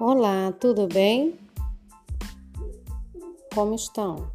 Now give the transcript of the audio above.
Olá, tudo bem? Como estão?